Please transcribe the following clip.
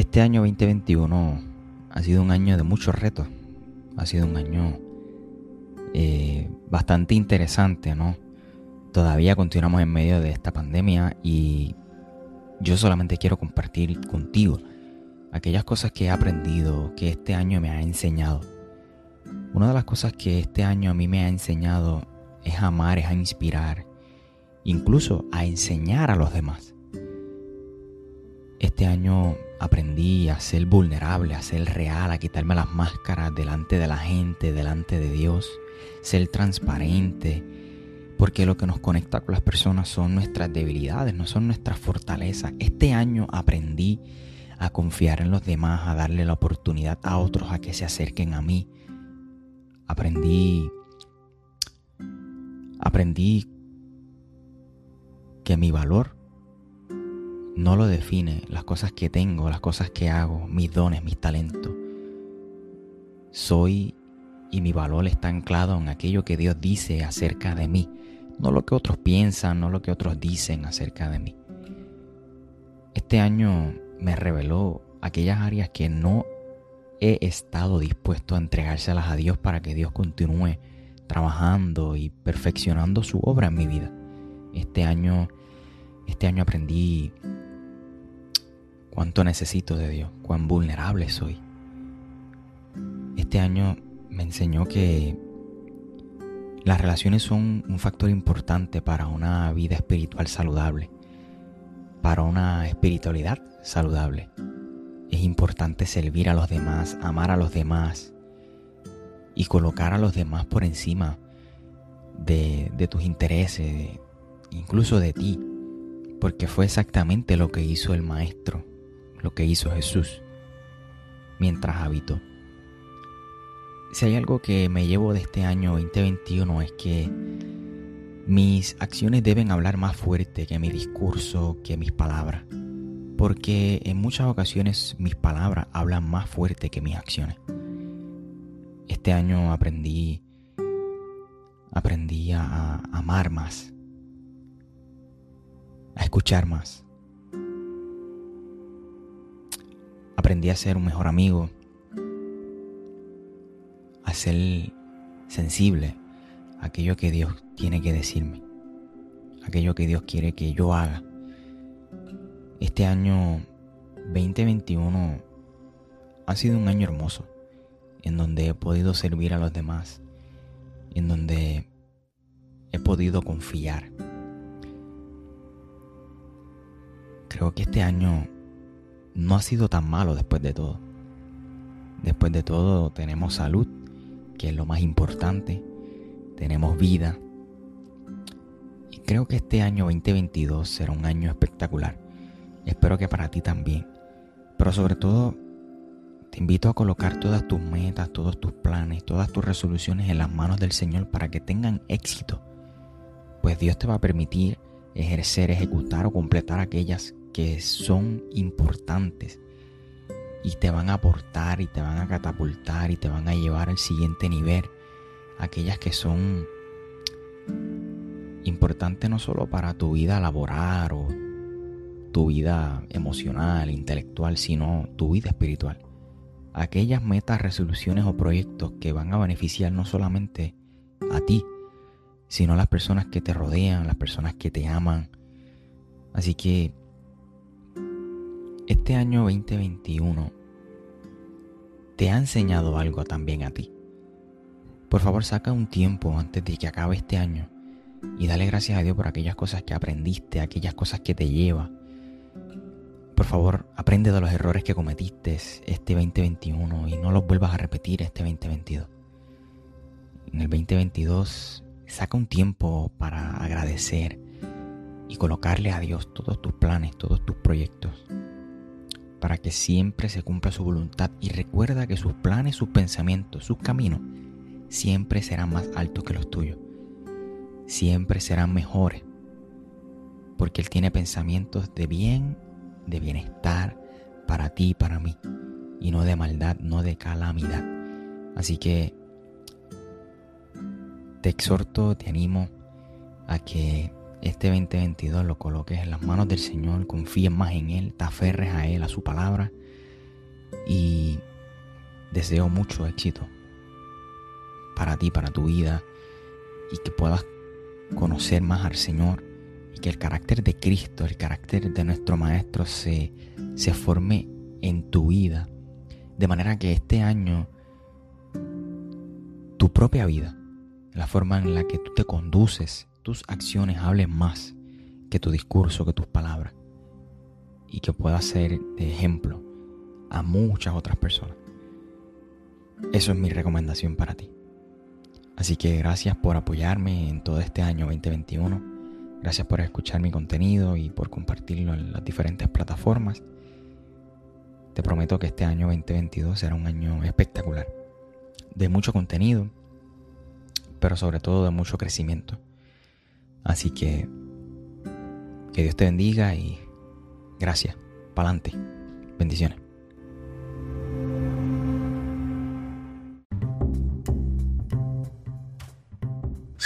este año 2021 ha sido un año de muchos retos. Ha sido un año eh, bastante interesante, ¿no? Todavía continuamos en medio de esta pandemia y yo solamente quiero compartir contigo aquellas cosas que he aprendido, que este año me ha enseñado. Una de las cosas que este año a mí me ha enseñado es amar, es a inspirar, incluso a enseñar a los demás. Este año aprendí a ser vulnerable, a ser real, a quitarme las máscaras delante de la gente, delante de Dios, ser transparente, porque lo que nos conecta con las personas son nuestras debilidades, no son nuestras fortalezas. Este año aprendí a confiar en los demás, a darle la oportunidad a otros a que se acerquen a mí. Aprendí aprendí que mi valor no lo define las cosas que tengo, las cosas que hago, mis dones, mis talentos. Soy y mi valor está anclado en aquello que Dios dice acerca de mí, no lo que otros piensan, no lo que otros dicen acerca de mí. Este año me reveló aquellas áreas que no he estado dispuesto a entregárselas a Dios para que Dios continúe trabajando y perfeccionando su obra en mi vida. Este año, este año aprendí cuánto necesito de Dios, cuán vulnerable soy. Este año me enseñó que las relaciones son un factor importante para una vida espiritual saludable, para una espiritualidad saludable. Es importante servir a los demás, amar a los demás y colocar a los demás por encima de, tus intereses, incluso de ti, porque fue exactamente lo que hizo el Maestro lo que hizo Jesús mientras habitó. Si hay algo que me llevo de este año 2021 es que mis acciones deben hablar más fuerte que mi discurso, que mis palabras. Porque en muchas ocasiones mis palabras hablan más fuerte que mis acciones. Este año aprendí aprendí a amar más, a escuchar más, aprendí a ser un mejor amigo, a ser sensible a aquello que Dios tiene que decirme, aquello que Dios quiere que yo haga. Este año 2021 ha sido un año hermoso, en donde he podido servir a los demás, en donde he podido confiar. Creo que este año no ha sido tan malo después de todo. Después de todo tenemos salud, que es lo más importante. Tenemos vida. Y creo que este año 2022 será un año espectacular. Espero que para ti también. Pero sobre todo, te invito a colocar todas tus metas, todos tus planes, todas tus resoluciones en las manos del Señor para que tengan éxito. Pues Dios te va a permitir ejercer, ejecutar o completar aquellas que son importantes y te van a aportar y te van a catapultar y te van a llevar al siguiente nivel. Aquellas que son importantes no solo para tu vida laboral o tu vida emocional, intelectual, sino tu vida espiritual. Aquellas metas, resoluciones o proyectos que van a beneficiar no solamente a ti, sino a las personas que te rodean, las personas que te aman. Así que este año 2021 te ha enseñado algo también a ti. Por favor, saca un tiempo antes de que acabe este año y dale gracias a Dios por aquellas cosas que aprendiste, aquellas cosas que te lleva. Por favor, aprende de los errores que cometiste este 2021 y no los vuelvas a repetir este 2022. En el 2022, saca un tiempo para agradecer y colocarle a Dios todos tus planes, todos tus proyectos para que siempre se cumpla su voluntad y recuerda que sus planes, sus pensamientos, sus caminos siempre serán más altos que los tuyos. Siempre serán mejores. Porque Él tiene pensamientos de bien, de bienestar para ti y para mí. Y no de maldad, no de calamidad. Así que te exhorto, te animo a que este 2022 lo coloques en las manos del Señor, confíes más en Él, te aferres a Él, a su palabra y deseo mucho éxito para ti, para tu vida y que puedas conocer más al Señor y que el carácter de Cristo, el carácter de nuestro Maestro se, se forme en tu vida. De manera que este año tu propia vida, la forma en la que tú te conduces, tus acciones hablen más que tu discurso, que tus palabras. Y que pueda ser de ejemplo a muchas otras personas. Eso es mi recomendación para ti. Así que gracias por apoyarme en todo este año 2021. Gracias por escuchar mi contenido y por compartirlo en las diferentes plataformas. Te prometo que este año 2022 será un año espectacular. De mucho contenido, pero sobre todo de mucho crecimiento. Así que que Dios te bendiga y gracias. Pa'lante. Bendiciones.